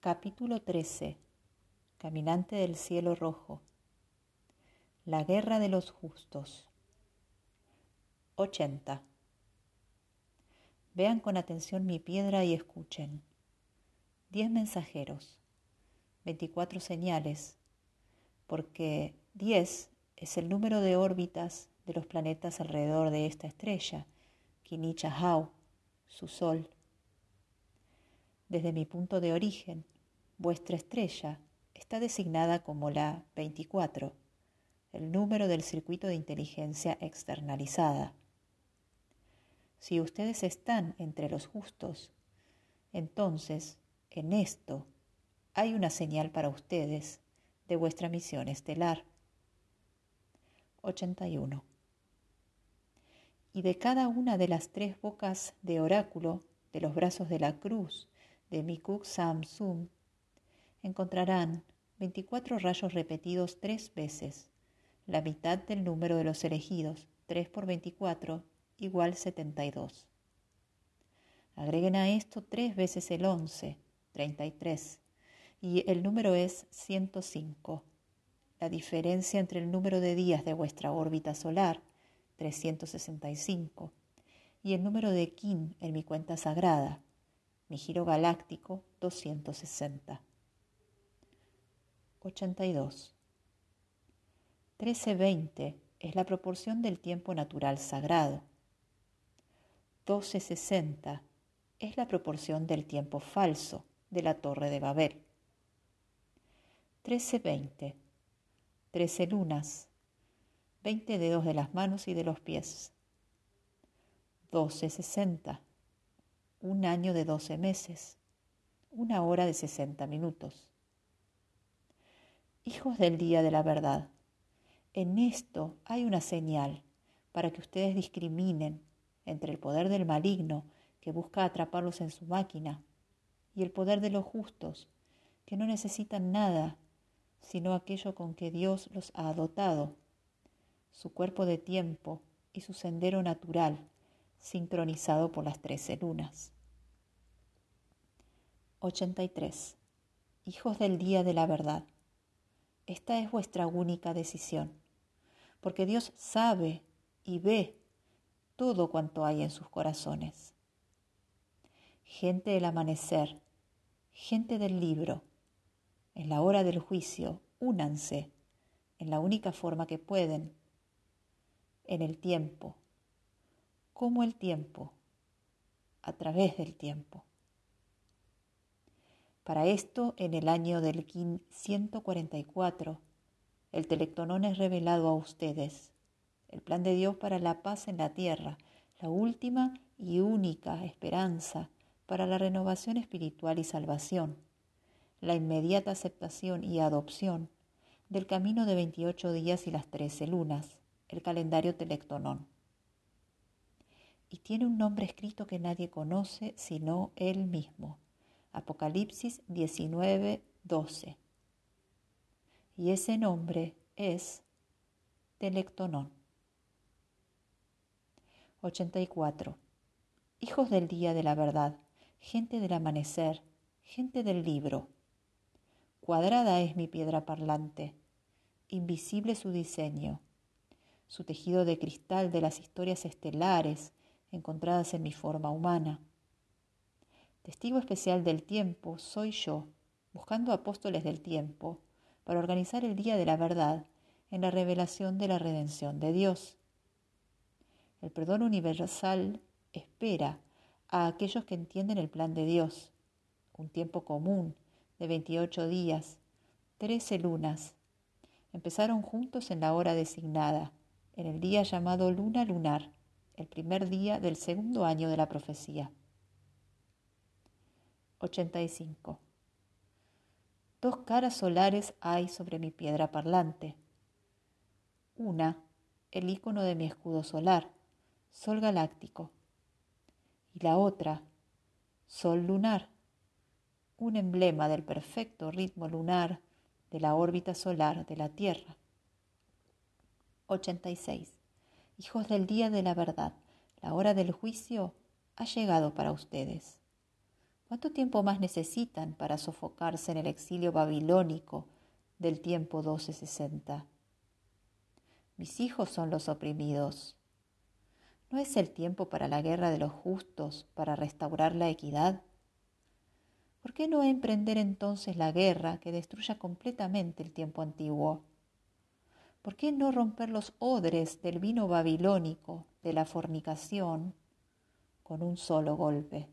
Capítulo 13 Caminante del cielo rojo. La guerra de los justos. 80 Vean con atención mi piedra y escuchen. Diez mensajeros, veinticuatro señales, porque diez es el número de órbitas de los planetas alrededor de esta estrella, Kinichahau, su sol. Desde mi punto de origen, vuestra estrella está designada como la 24, el número del circuito de inteligencia externalizada. Si ustedes están entre los justos, entonces en esto hay una señal para ustedes de vuestra misión estelar. 81 y de cada una de las tres bocas de oráculo de los brazos de la cruz de Mikuk Samsum encontrarán 24 rayos repetidos tres veces, la mitad del número de los elegidos, 3 por 24, igual 72. Agreguen a esto tres veces el 11, 33, y el número es 105. La diferencia entre el número de días de vuestra órbita solar 365, y el número de Kin en mi cuenta sagrada, mi giro galáctico 260. 82. 1320 es la proporción del tiempo natural sagrado. 1260 es la proporción del tiempo falso de la Torre de Babel. 1320. 13 lunas, veinte dedos de las manos y de los pies. Doce sesenta. Un año de doce meses. Una hora de sesenta minutos. Hijos del día de la verdad, en esto hay una señal para que ustedes discriminen entre el poder del maligno que busca atraparlos en su máquina y el poder de los justos que no necesitan nada sino aquello con que Dios los ha dotado su cuerpo de tiempo y su sendero natural, sincronizado por las trece lunas. 83. Hijos del día de la verdad. Esta es vuestra única decisión, porque Dios sabe y ve todo cuanto hay en sus corazones. Gente del amanecer, gente del libro, en la hora del juicio, únanse en la única forma que pueden en el tiempo, como el tiempo, a través del tiempo. Para esto, en el año del 144, el telectonón es revelado a ustedes, el plan de Dios para la paz en la tierra, la última y única esperanza para la renovación espiritual y salvación, la inmediata aceptación y adopción del camino de 28 días y las 13 lunas, el calendario Telectonón. Y tiene un nombre escrito que nadie conoce sino él mismo. Apocalipsis 19, 12. Y ese nombre es Telectonón. 84. Hijos del día de la verdad, gente del amanecer, gente del libro. Cuadrada es mi piedra parlante, invisible su diseño su tejido de cristal de las historias estelares encontradas en mi forma humana. Testigo especial del tiempo soy yo, buscando apóstoles del tiempo para organizar el día de la verdad en la revelación de la redención de Dios. El perdón universal espera a aquellos que entienden el plan de Dios, un tiempo común de 28 días, 13 lunas. Empezaron juntos en la hora designada en el día llamado luna lunar, el primer día del segundo año de la profecía. 85. Dos caras solares hay sobre mi piedra parlante. Una, el icono de mi escudo solar, sol galáctico. Y la otra, sol lunar, un emblema del perfecto ritmo lunar de la órbita solar de la Tierra. 86. Hijos del día de la verdad, la hora del juicio ha llegado para ustedes. ¿Cuánto tiempo más necesitan para sofocarse en el exilio babilónico del tiempo 1260? Mis hijos son los oprimidos. ¿No es el tiempo para la guerra de los justos, para restaurar la equidad? ¿Por qué no emprender entonces la guerra que destruya completamente el tiempo antiguo? ¿Por qué no romper los odres del vino babilónico, de la fornicación, con un solo golpe?